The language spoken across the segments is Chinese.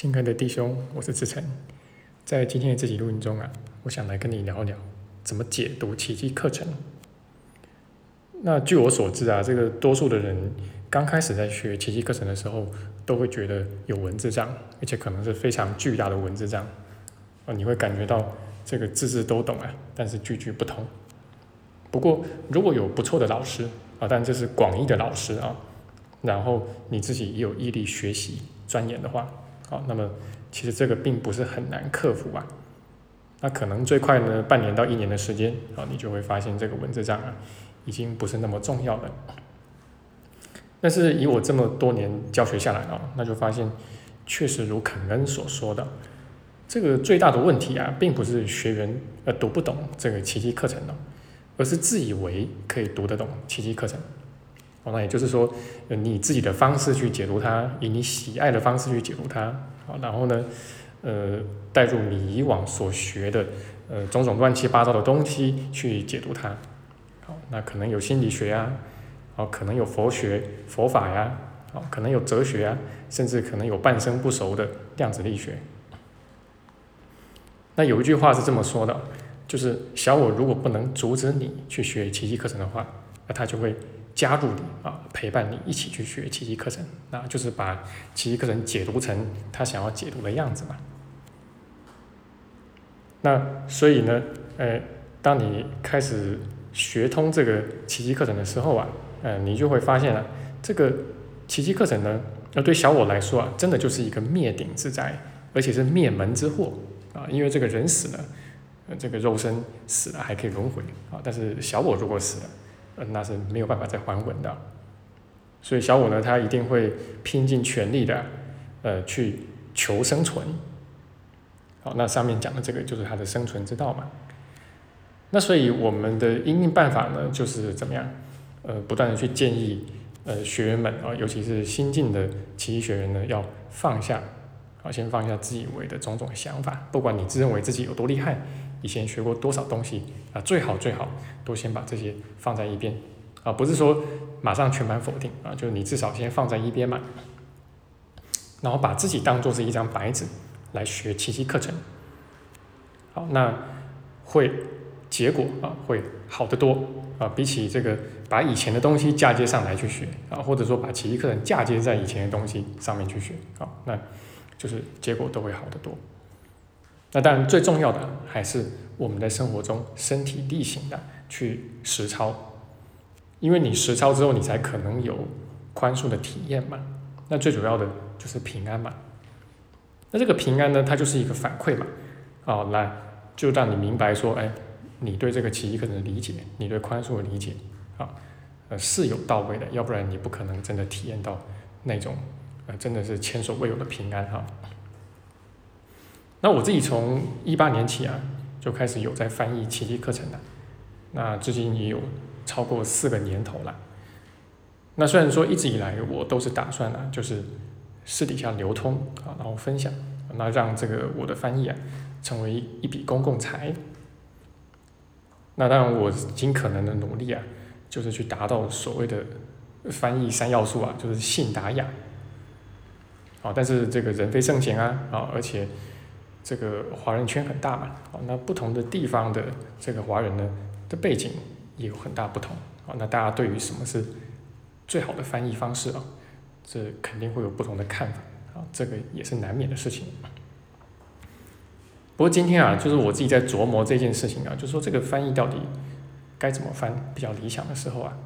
亲爱的弟兄，我是志成，在今天的这集录音中啊，我想来跟你聊聊怎么解读奇迹课程。那据我所知啊，这个多数的人刚开始在学奇迹课程的时候，都会觉得有文字障，而且可能是非常巨大的文字障啊，你会感觉到这个字字都懂啊，但是句句不通。不过如果有不错的老师啊，但这是广义的老师啊，然后你自己也有毅力学习钻研的话。好，那么其实这个并不是很难克服啊。那可能最快呢，半年到一年的时间，啊，你就会发现这个文字障碍，已经不是那么重要了。但是以我这么多年教学下来啊，那就发现，确实如肯恩所说的，这个最大的问题啊，并不是学员呃读不懂这个奇迹课程了，而是自以为可以读得懂奇迹课程。哦，那也就是说，你自己的方式去解读它，以你喜爱的方式去解读它，好，然后呢，呃，带入你以往所学的，呃，种种乱七八糟的东西去解读它，好，那可能有心理学呀，好，可能有佛学佛法呀，好，可能有哲学啊，甚至可能有半生不熟的量子力学。那有一句话是这么说的，就是小我如果不能阻止你去学奇迹课程的话，那他就会。加入你啊，陪伴你一起去学奇迹课程，那就是把奇迹课程解读成他想要解读的样子嘛。那所以呢，呃，当你开始学通这个奇迹课程的时候啊，呃，你就会发现啊，这个奇迹课程呢，那对小我来说啊，真的就是一个灭顶之灾，而且是灭门之祸啊，因为这个人死了，呃，这个肉身死了还可以轮回啊，但是小我如果死了。那是没有办法再还魂的，所以小五呢，他一定会拼尽全力的，呃，去求生存。好，那上面讲的这个就是他的生存之道嘛。那所以我们的应应办法呢，就是怎么样？呃，不断的去建议呃学员们啊，尤其是新进的奇迹学员呢，要放下，啊，先放下自以为的种种想法，不管你自认为自己有多厉害。以前学过多少东西啊？最好最好都先把这些放在一边啊，不是说马上全盘否定啊，就是你至少先放在一边嘛，然后把自己当做是一张白纸来学奇迹课程。好，那会结果啊会好得多啊，比起这个把以前的东西嫁接上来去学啊，或者说把奇迹课程嫁接在以前的东西上面去学啊，那就是结果都会好得多。那当然，最重要的还是我们在生活中身体力行的去实操，因为你实操之后，你才可能有宽恕的体验嘛。那最主要的就是平安嘛。那这个平安呢，它就是一个反馈嘛。哦，来就让你明白说，哎，你对这个奇异课程的理解，你对宽恕的理解，啊，呃，是有到位的，要不然你不可能真的体验到那种，呃，真的是前所未有的平安哈。那我自己从一八年起啊，就开始有在翻译奇迹课程了，那至今也有超过四个年头了。那虽然说一直以来我都是打算啊，就是私底下流通啊，然后分享，那让这个我的翻译啊成为一笔公共财。那当然我尽可能的努力啊，就是去达到所谓的翻译三要素啊，就是信达雅。啊，但是这个人非圣贤啊，啊，而且。这个华人圈很大嘛，哦，那不同的地方的这个华人呢的背景也有很大不同，哦，那大家对于什么是最好的翻译方式啊，这肯定会有不同的看法，啊，这个也是难免的事情。不过今天啊，就是我自己在琢磨这件事情啊，就说这个翻译到底该怎么翻比较理想的时候啊，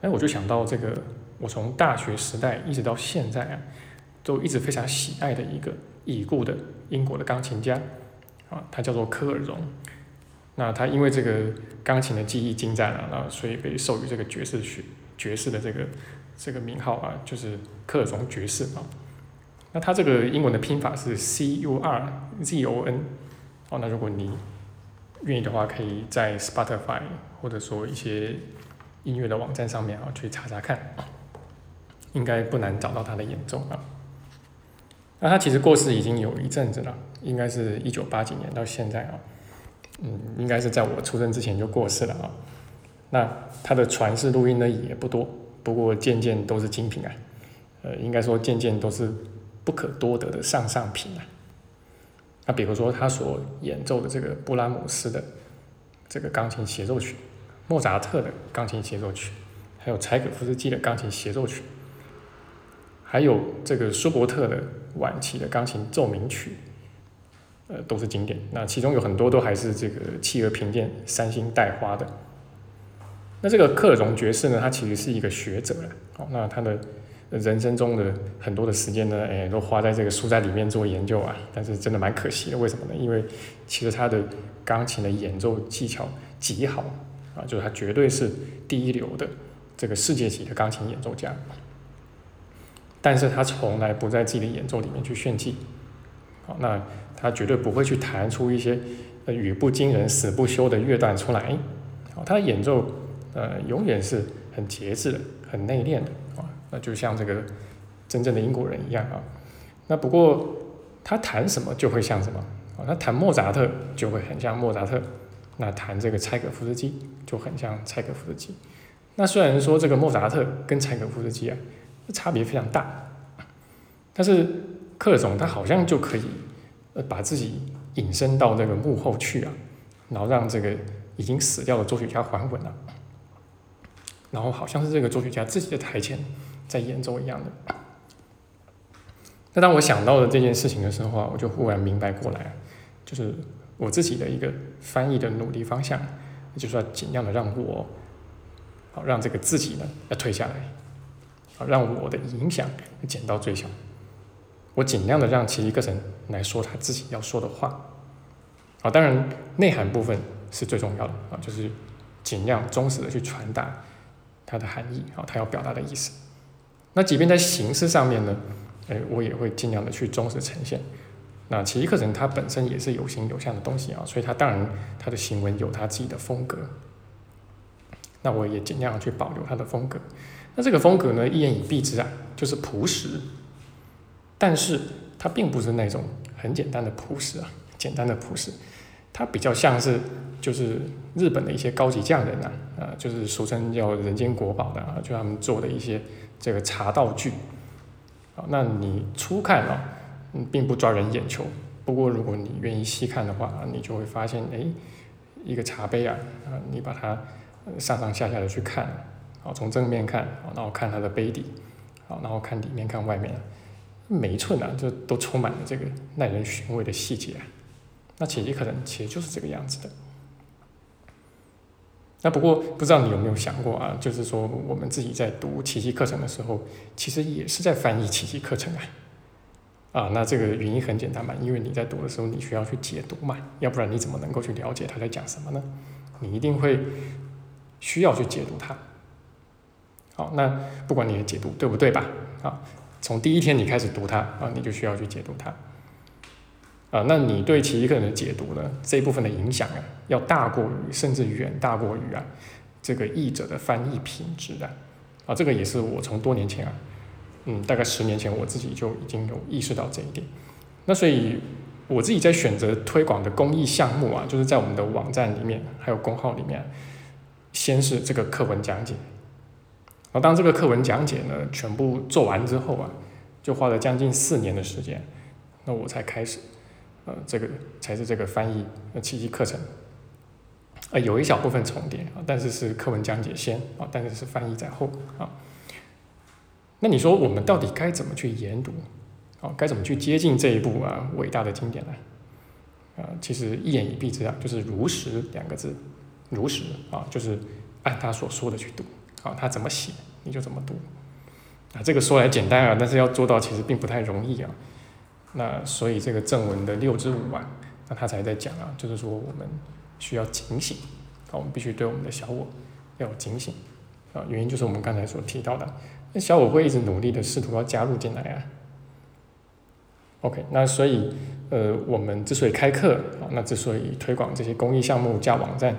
哎，我就想到这个，我从大学时代一直到现在啊，都一直非常喜爱的一个。已故的英国的钢琴家，啊，他叫做科尔荣。那他因为这个钢琴的技艺精湛啊，那所以被授予这个爵士学爵士的这个这个名号啊，就是科尔荣爵士啊。那他这个英文的拼法是 C U R Z O N。哦，那如果你愿意的话，可以在 Spotify 或者说一些音乐的网站上面啊去查查看，应该不难找到他的演奏啊。那他其实过世已经有一阵子了，应该是一九八几年到现在啊，嗯，应该是在我出生之前就过世了啊。那他的传世录音呢也不多，不过件件都是精品啊，呃，应该说件件都是不可多得的上上品啊。那比如说他所演奏的这个布拉姆斯的这个钢琴协奏曲，莫扎特的钢琴协奏曲，还有柴可夫斯基的钢琴协奏曲，还有这个舒伯特的晚期的钢琴奏鸣曲，呃，都是经典。那其中有很多都还是这个企鹅平殿三星带花的。那这个克尔荣爵士呢，他其实是一个学者了。好，那他的人生中的很多的时间呢，哎，都花在这个书斋里面做研究啊。但是真的蛮可惜的，为什么呢？因为其实他的钢琴的演奏技巧极好啊，就是他绝对是第一流的这个世界级的钢琴演奏家。但是他从来不在自己的演奏里面去炫技。好，那他绝对不会去弹出一些呃语不惊人死不休的乐段出来。好，他的演奏。呃，永远是很节制的，很内敛的啊，那就像这个真正的英国人一样啊。那不过他弹什么就会像什么啊，他弹莫扎特就会很像莫扎特，那弹这个柴可夫斯基就很像柴可夫斯基。那虽然说这个莫扎特跟柴可夫斯基啊差别非常大，但是克总他好像就可以呃把自己隐身到这个幕后去啊，然后让这个已经死掉的作曲家还魂了。然后好像是这个作曲家自己的台前在演奏一样的。那当我想到了这件事情的时候啊，我就忽然明白过来，就是我自己的一个翻译的努力方向，就是要尽量的让我，好让这个自己呢要退下来，啊让我的影响减到最小。我尽量的让其余课程来说他自己要说的话，啊，当然内涵部分是最重要的啊，就是尽量忠实的去传达。它的含义啊，它要表达的意思。那即便在形式上面呢，哎，我也会尽量的去忠实呈现。那奇迹课程它本身也是有形有相的东西啊，所以它当然它的行文有它自己的风格。那我也尽量去保留它的风格。那这个风格呢，一言以蔽之啊，就是朴实。但是它并不是那种很简单的朴实啊，简单的朴实，它比较像是。就是日本的一些高级匠人啊，啊，就是俗称叫人间国宝的啊，就他们做的一些这个茶道具，啊，那你初看啊，嗯，并不抓人眼球。不过如果你愿意细看的话，你就会发现，哎，一个茶杯啊，啊，你把它上上下下的去看，好，从正面看，然后看它的杯底，好，然后看里面看外面，每一寸啊，就都充满了这个耐人寻味的细节。那其实可能其实就是这个样子的。那不过不知道你有没有想过啊？就是说我们自己在读奇迹课程的时候，其实也是在翻译奇迹课程啊。啊，那这个原因很简单嘛，因为你在读的时候，你需要去解读嘛，要不然你怎么能够去了解他在讲什么呢？你一定会需要去解读它。好，那不管你的解读对不对吧？啊，从第一天你开始读它啊，你就需要去解读它。啊，那你对奇迹课程的解读呢？这一部分的影响啊，要大过于，甚至远大过于啊，这个译者的翻译品质的。啊，这个也是我从多年前啊，嗯，大概十年前我自己就已经有意识到这一点。那所以我自己在选择推广的公益项目啊，就是在我们的网站里面还有公号里面，先是这个课文讲解。然后当这个课文讲解呢全部做完之后啊，就花了将近四年的时间，那我才开始。呃，这个才是这个翻译呃奇迹课程，呃，有一小部分重叠啊，但是是课文讲解先啊，但是是翻译在后啊。那你说我们到底该怎么去研读？啊，该怎么去接近这一部啊伟大的经典呢？啊，其实一言以蔽之啊，就是如实两个字，如实啊，就是按他所说的去读啊，他怎么写你就怎么读啊。这个说来简单啊，但是要做到其实并不太容易啊。那所以这个正文的六之五啊，那他才在讲啊，就是说我们需要警醒，啊，我们必须对我们的小我要有警醒，啊，原因就是我们刚才所提到的，那小我会一直努力的试图要加入进来啊。OK，那所以呃，我们之所以开课啊，那之所以推广这些公益项目加网站，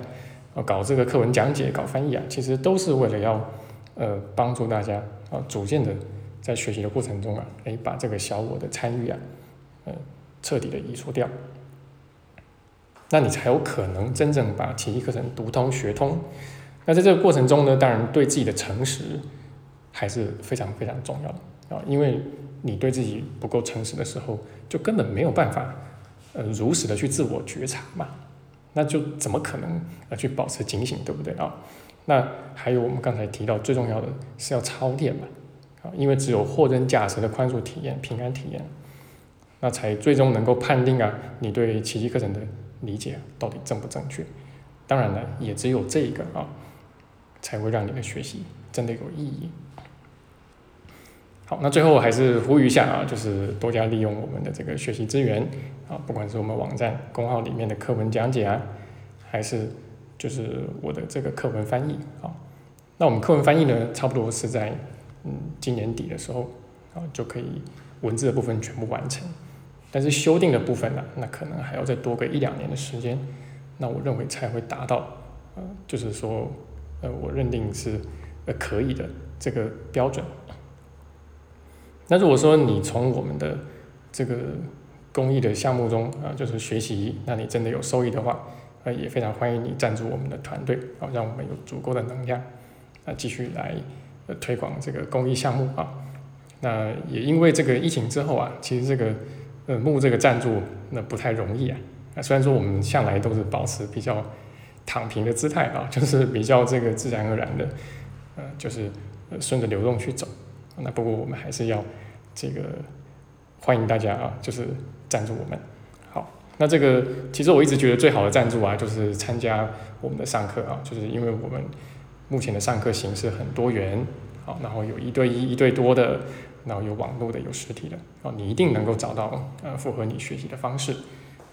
啊，搞这个课文讲解、搞翻译啊，其实都是为了要呃帮助大家啊，逐渐的在学习的过程中啊，哎，把这个小我的参与啊。呃，彻底的移除掉，那你才有可能真正把奇迹课程读通学通。那在这个过程中呢，当然对自己的诚实还是非常非常重要的啊，因为你对自己不够诚实的时候，就根本没有办法，呃，如实的去自我觉察嘛，那就怎么可能呃去保持警醒，对不对啊？那还有我们刚才提到最重要的是要操练嘛，啊，因为只有货真价实的宽恕体验、平安体验，那才最终能够判定啊你对奇迹课程的理解到底正不正确。当然了，也只有这个啊，才会让你的学习真的有意义。好，那最后还是呼吁一下啊，就是多加利用我们的这个学习资源啊，不管是我们网站公号里面的课文讲解啊，还是就是我的这个课文翻译啊。那我们课文翻译呢，差不多是在嗯今年底的时候啊，就可以文字的部分全部完成。但是修订的部分呢，那可能还要再多个一两年的时间。那我认为才会达到呃，就是说呃，我认定是呃可以的这个标准。那如果说你从我们的这个公益的项目中啊，就是学习，那你真的有收益的话，呃，也非常欢迎你赞助我们的团队啊，让我们有足够的能量啊，继续来呃推广这个公益项目啊。那也因为这个疫情之后啊，其实这个呃募这个赞助那不太容易啊。那虽然说我们向来都是保持比较躺平的姿态啊，就是比较这个自然而然的，呃，就是呃顺着流动去走。那不过我们还是要这个欢迎大家啊，就是赞助我们。好，那这个其实我一直觉得最好的赞助啊，就是参加我们的上课啊，就是因为我们目前的上课形式很多元，好，然后有一对一、一对多的，然后有网络的、有实体的，哦，你一定能够找到呃符合你学习的方式。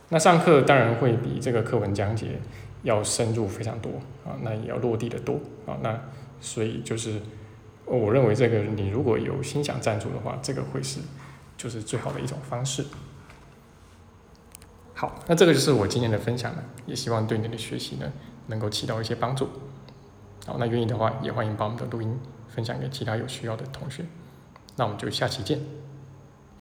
那上课当然会比这个课文讲解要深入非常多啊，那也要落地的多啊，那所以就是。我认为这个你如果有心想赞助的话，这个会是就是最好的一种方式。好，那这个就是我今天的分享了，也希望对你的学习呢能够起到一些帮助。好，那愿意的话也欢迎把我们的录音分享给其他有需要的同学。那我们就下期见。